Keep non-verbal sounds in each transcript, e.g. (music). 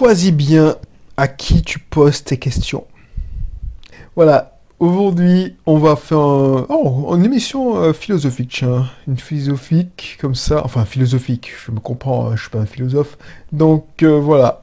choisis bien à qui tu poses tes questions. Voilà, aujourd'hui, on va faire un- oh, une émission euh, philosophique, tiens. Une philosophique comme ça, enfin philosophique, je me comprends, hein, je suis pas un philosophe. Donc euh, voilà.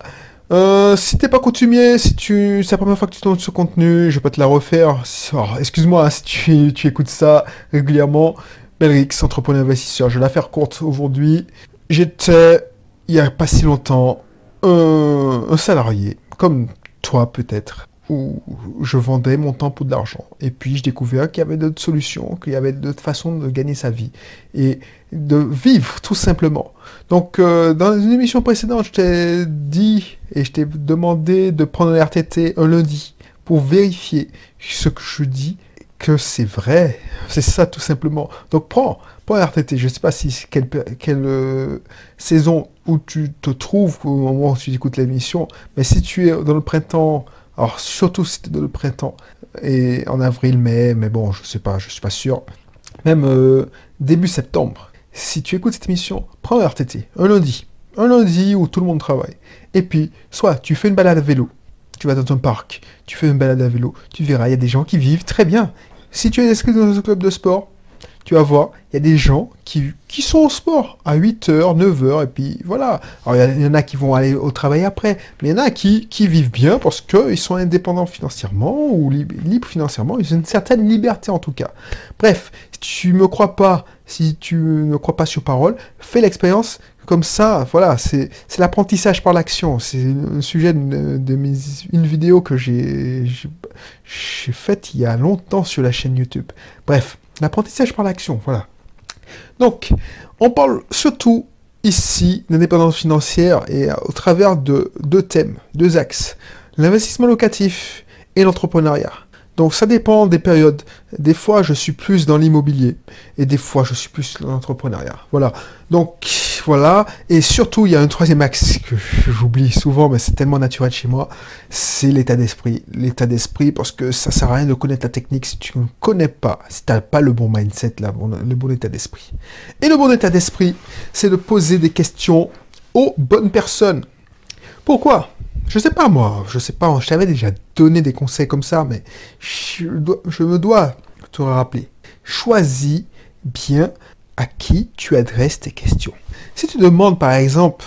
Euh, si t'es pas coutumier, si c'est la première fois que tu tombes ce contenu, je vais pas te la refaire. Oh, Excuse-moi hein, si tu, tu écoutes ça régulièrement. Belrix, entrepreneur investisseur, je vais la faire courte aujourd'hui. J'étais, il y a pas si longtemps, un, salarié, comme toi peut-être, où je vendais mon temps pour de l'argent. Et puis je découvrais qu'il y avait d'autres solutions, qu'il y avait d'autres façons de gagner sa vie et de vivre tout simplement. Donc euh, dans une émission précédente, je t'ai dit et je t'ai demandé de prendre un RTT un lundi pour vérifier ce que je dis que c'est vrai. C'est ça tout simplement. Donc prends, prends un RTT. Je ne sais pas si quelle, quelle euh, saison où tu te trouves au moment où tu écoutes l'émission, mais si tu es dans le printemps, alors surtout si tu es dans le printemps et en avril, mai, mais bon, je sais pas, je suis pas sûr. Même euh, début septembre. Si tu écoutes cette émission, prends un RTT, un lundi. Un lundi où tout le monde travaille. Et puis, soit tu fais une balade à vélo, tu vas dans un parc, tu fais une balade à vélo, tu verras, il y a des gens qui vivent très bien. Si tu es inscrit dans un club de sport, tu vas voir, il y a des gens qui, sont au sport à 8h, 9h, et puis voilà. Alors il y en a qui vont aller au travail après, mais il y en a qui, qui vivent bien parce qu'ils sont indépendants financièrement ou lib- libres financièrement, ils ont une certaine liberté en tout cas. Bref, si tu me crois pas, si tu ne crois pas sur parole, fais l'expérience comme ça, voilà, c'est l'apprentissage par l'action. C'est un sujet de, mes, une vidéo que j'ai faite il y a longtemps sur la chaîne YouTube. Bref, l'apprentissage par l'action, voilà. Donc, on parle surtout ici d'indépendance financière et au travers de deux thèmes, deux axes. L'investissement locatif et l'entrepreneuriat. Donc ça dépend des périodes. Des fois, je suis plus dans l'immobilier et des fois, je suis plus dans l'entrepreneuriat. Voilà. Donc voilà. Et surtout, il y a un troisième axe que j'oublie souvent, mais c'est tellement naturel chez moi. C'est l'état d'esprit. L'état d'esprit, parce que ça sert à rien de connaître la technique si tu ne connais pas, si tu n'as pas le bon mindset, le bon état d'esprit. Et le bon état d'esprit, c'est de poser des questions aux bonnes personnes. Pourquoi? Je sais pas moi, je sais pas, je t'avais déjà donné des conseils comme ça, mais je, dois- je me dois te rappeler. Choisis bien à qui tu adresses tes questions. Si tu demandes par exemple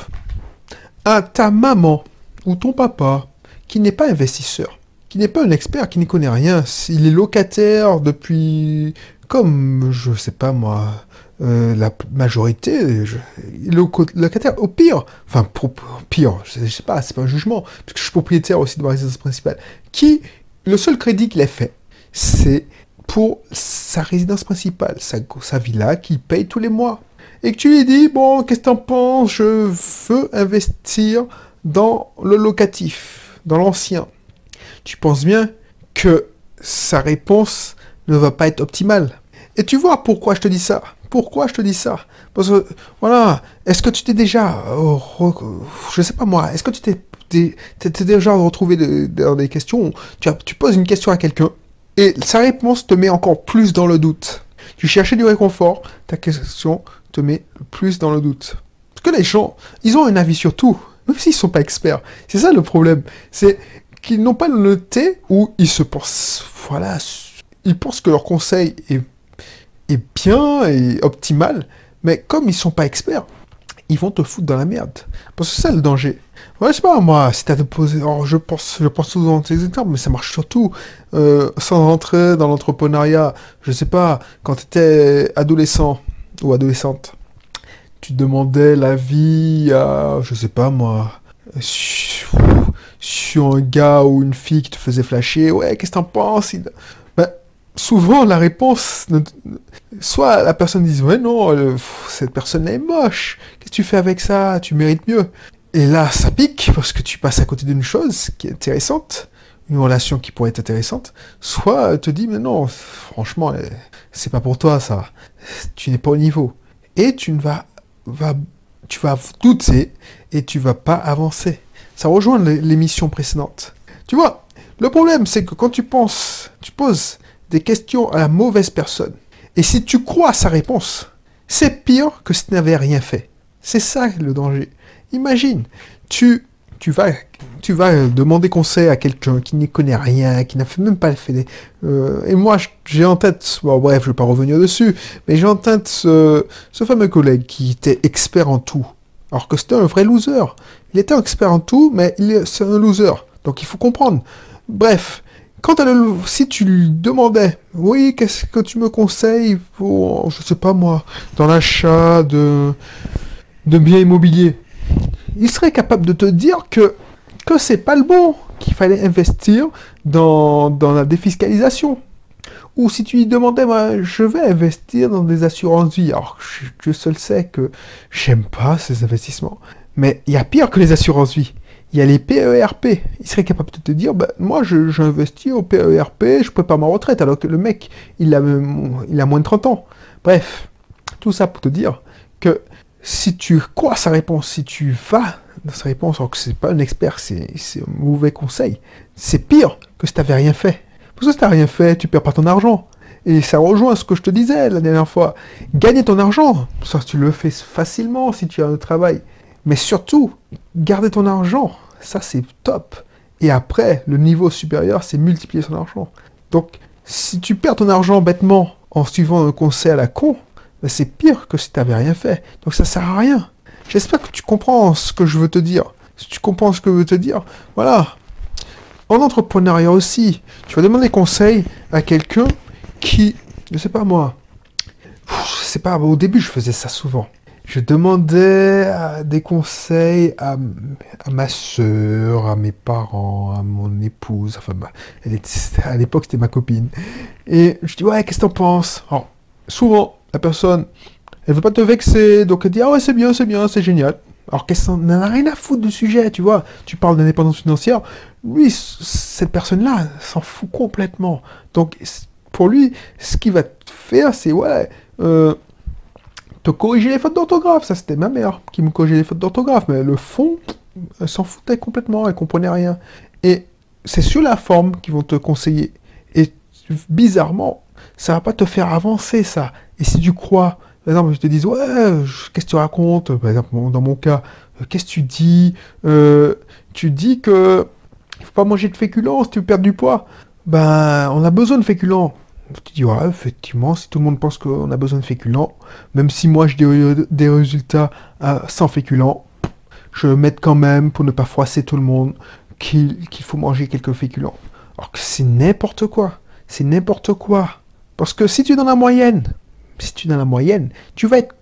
à ta maman ou ton papa qui n'est pas investisseur, qui n'est pas un expert, qui n'y connaît rien, s'il est locataire depuis, comme je sais pas moi, euh, la majorité, le locataire, au pire, enfin, pour, au pire, je, je sais pas, c'est pas un jugement, parce que je suis propriétaire aussi de ma résidence principale, qui, le seul crédit qu'il a fait, c'est pour sa résidence principale, sa, sa villa qu'il paye tous les mois. Et que tu lui dis, bon, qu'est-ce que t'en penses? Je veux investir dans le locatif, dans l'ancien. Tu penses bien que sa réponse ne va pas être optimale. Et tu vois pourquoi je te dis ça? Pourquoi je te dis ça? Parce que, voilà, est-ce que tu t'es déjà, re- je sais pas moi, est-ce que tu t'es déjà retrouvé dans des questions, où tu, tu poses une question à quelqu'un, et sa réponse te met encore plus dans le doute. Tu cherchais du réconfort, ta question te met plus dans le doute. Parce que les gens, ils ont un avis sur tout, même s'ils sont pas experts. C'est ça le problème. C'est qu'ils n'ont pas noté ou ils se pensent, voilà, ils pensent que leur conseil est, bien et optimal, mais comme ils sont pas experts, ils vont te foutre dans la merde. Parce que c'est ça le danger. Ouais, je sais pas, moi, si t'as de poser, alors je pense, je pense souvent à ces exemples, mais ça marche surtout, euh, sans rentrer dans l'entrepreneuriat, je sais pas, quand t'étais adolescent ou adolescente, tu demandais l'avis à, je sais pas moi, sur, un gars ou une fille qui te faisait flasher, ouais, qu'est-ce que t'en penses? Souvent, la réponse, soit la personne dit, ouais, non, cette personne est moche, qu'est-ce que tu fais avec ça? Tu mérites mieux. Et là, ça pique parce que tu passes à côté d'une chose qui est intéressante, une relation qui pourrait être intéressante, soit te dit, mais non, franchement, c'est pas pour toi ça, tu n'es pas au niveau. Et tu ne vas, va, tu vas douter et tu vas pas avancer. Ça rejoint l'é- l'émission précédente. Tu vois, le problème c'est que quand tu penses, tu poses des questions à la mauvaise personne, et si tu crois à sa réponse, c'est pire que si tu n'avais rien fait. C'est ça le danger. Imagine, tu, tu vas tu vas demander conseil à quelqu'un qui n'y connaît rien, qui n'a fait même pas le fait. Euh, et moi, j'ai en tête, bon bref, je vais pas revenir dessus, mais j'ai en tête ce, fameux collègue qui était expert en tout, alors que c'était un vrai loser. Il était expert en tout, mais c'est un loser. Donc il faut comprendre. Bref, quand le, si tu lui demandais, oui, qu'est-ce que tu me conseilles pour, je sais pas moi, dans l'achat de, de biens immobiliers, il serait capable de te dire que, que c'est pas le bon, qu'il fallait investir dans, dans la défiscalisation. Ou si tu lui demandais, je vais investir dans des assurances vie, alors je, je seul sais que j'aime pas ces investissements. Mais il y a pire que les assurances vie il y a les PERP. Il serait capable de te dire, bah, moi, j'investis au PERP, je prépare ma retraite, alors que le mec, il a, il a moins de 30 ans. Bref, tout ça pour te dire que si tu crois sa réponse, si tu vas dans sa réponse, alors que c'est pas un expert, c'est un mauvais conseil, c'est pire que si tu n'avais rien fait. Parce que si tu n'as rien fait, tu perds pas ton argent. Et ça rejoint ce que je te disais la dernière fois. Gagner ton argent, ça tu le fais facilement si tu as un travail. Mais surtout, garder ton argent, ça c'est top. Et après, le niveau supérieur, c'est multiplier son argent. Donc, si tu perds ton argent bêtement en suivant un conseil à la con, ben, c'est pire que si tu n'avais rien fait. Donc ça sert à rien. J'espère que tu comprends ce que je veux te dire. Si tu comprends ce que je veux te dire, voilà. En entrepreneuriat aussi, tu vas demander conseil à quelqu'un qui, je sais pas moi, sais pas, au début je faisais ça souvent je demandais euh, des conseils à, ma soeur, à mes parents, à mon épouse. Enfin, bah, elle était, (laughs) à l'époque, c'était ma copine. Et je dis, ouais, qu'est-ce que t'en penses? Alors, souvent, la personne, elle veut pas te vexer, donc elle dit, ah ouais, c'est bien, c'est bien, c'est génial. Alors qu'elle n'en a rien à foutre du sujet, tu vois. Tu parles d'indépendance financière. Lui, cette personne-là, s'en fout complètement. Donc, pour lui, ce qu'il va faire, c'est, ouais, euh, te corriger les fautes d'orthographe. Ça, c'était ma mère qui me corrigeait les fautes d'orthographe. Mais le fond, elle s'en foutait complètement, elle comprenait rien. Et c'est sur la forme qu'ils vont te conseiller. Et bizarrement, ça va pas te faire avancer, ça. Et si tu crois, par exemple, je te dis, ouais, qu'est-ce que tu racontes? Par exemple, dans mon cas, euh, qu'est-ce que tu dis? Euh, Tu dis que il faut pas manger de féculents si tu veux perdre du poids. Ben, on a besoin de féculents tu dis, ouais, effectivement, si tout le monde pense qu'on a besoin de féculents, même si moi je dis des résultats sans féculents, je mettre quand même, pour ne pas froisser tout le monde, qu'il faut manger quelques féculents. Alors que c'est n'importe quoi. C'est n'importe quoi. Parce que si tu es dans la moyenne, si tu es dans la moyenne, tu vas être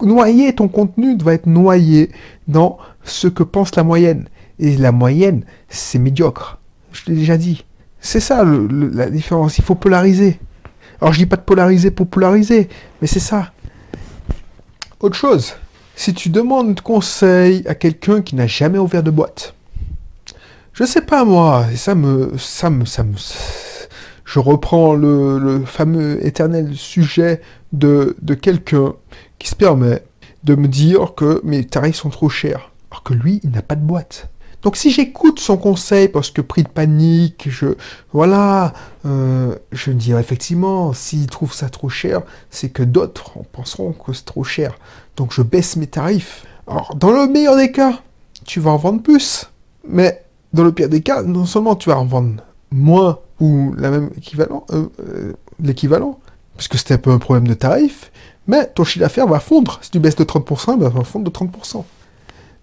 noyé, ton contenu va être noyé dans ce que pense la moyenne. Et la moyenne, c'est médiocre. Je l'ai déjà dit. C'est ça la différence. Il faut polariser. Alors je dis pas de polariser pour polariser, mais c'est ça. Autre chose, si tu demandes conseil à quelqu'un qui n'a jamais ouvert de boîte, je sais pas moi, ça me, ça me, ça me, je reprends le, fameux éternel sujet de, de quelqu'un qui se permet de me dire que mes tarifs sont trop chers, alors que lui, il n'a pas de boîte. Donc si j'écoute son conseil parce que pris de panique, je voilà, euh, je me dirais effectivement, s'il trouve ça trop cher, c'est que d'autres penseront que c'est trop cher. Donc je baisse mes tarifs. Alors dans le meilleur des cas, tu vas en vendre plus, mais dans le pire des cas, non seulement tu vas en vendre moins ou la même équivalent, euh, euh, l'équivalent, puisque c'était un peu un problème de tarif, mais ton chiffre d'affaires va fondre. Si tu baisses de 30%, il va fondre de 30%.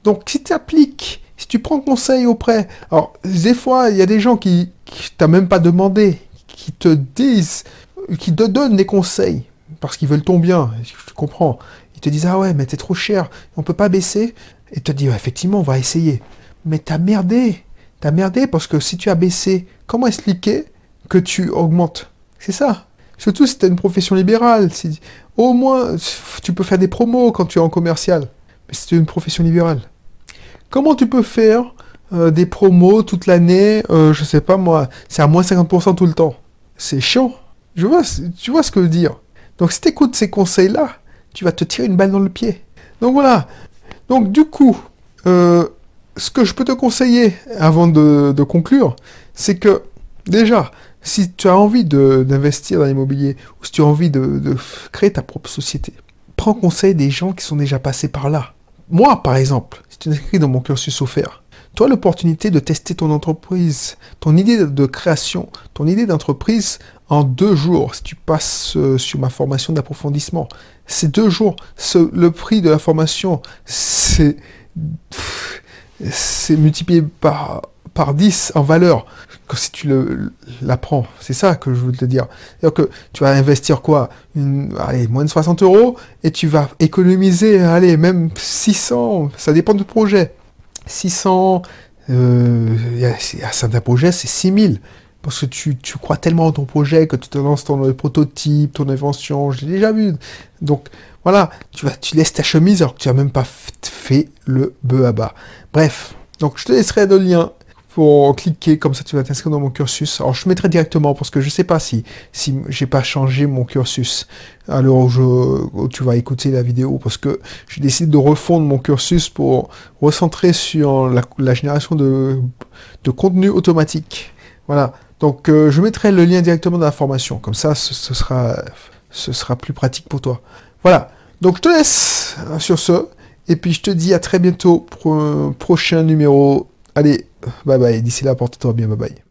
Donc si tu appliques si tu prends conseil auprès, alors des fois il y a des gens qui, t'as même pas demandé, qui te disent, qui te donnent des conseils parce qu'ils veulent ton bien. Je comprends. Ils te disent ah ouais mais t'es trop cher, on peut pas baisser. Et te dis effectivement on va essayer. Mais t'as merdé, t'as merdé parce que si tu as baissé, comment expliquer que tu augmentes? C'est ça. Surtout si t'as une profession libérale. Au moins tu peux faire des promos quand tu es en commercial. Mais c'est une profession libérale. Comment tu peux faire euh, des promos toute l'année euh, Je sais pas moi, c'est à moins 50% tout le temps. C'est chiant. Tu vois ce que je veux dire. Donc si tu écoutes ces conseils-là, tu vas te tirer une balle dans le pied. Donc voilà. Donc du coup, euh, ce que je peux te conseiller avant de, conclure, c'est que déjà, si tu as envie d'investir dans l'immobilier ou si tu as envie de créer ta propre société, prends conseil des gens qui sont déjà passés par là. Moi, par exemple, si tu t'inscris dans mon cursus offert, as l'opportunité de tester ton entreprise, ton idée de création, ton idée d'entreprise en deux jours si tu passes euh, sur ma formation d'approfondissement. C'est deux jours. le prix de la formation, c'est multiplié par, par 10 en valeur que si tu l'apprends. C'est ça que je veux te dire. cest que tu vas investir quoi? Allez, moins de 60 euros et tu vas économiser, allez, même 600, ça dépend du projet. 600, euh, à certains projets, c'est 6000 parce que tu, crois tellement en ton projet que tu te lances ton prototype, ton invention, je l'ai déjà vu. Donc voilà, tu, vas, tu laisses ta chemise alors que tu n'as même pas fait le bœuf à bas. Bref, donc je te laisserai le lien pour cliquer, comme ça tu vas t'inscrire dans mon cursus. Alors je mettrai directement parce que je sais pas si si j'ai pas changé mon cursus à l'heure où, tu vas écouter la vidéo parce que j'ai décidé de refondre mon cursus pour recentrer sur la, génération de, de contenu automatique. Voilà. Donc euh, je mettrai le lien directement dans la formation, comme ça ce, sera, ce sera plus pratique pour toi. Voilà, donc je te laisse hein, sur ce, et puis je te dis à très bientôt pour un prochain numéro. Allez, bye bye, d'ici là porte-toi bien, bye bye.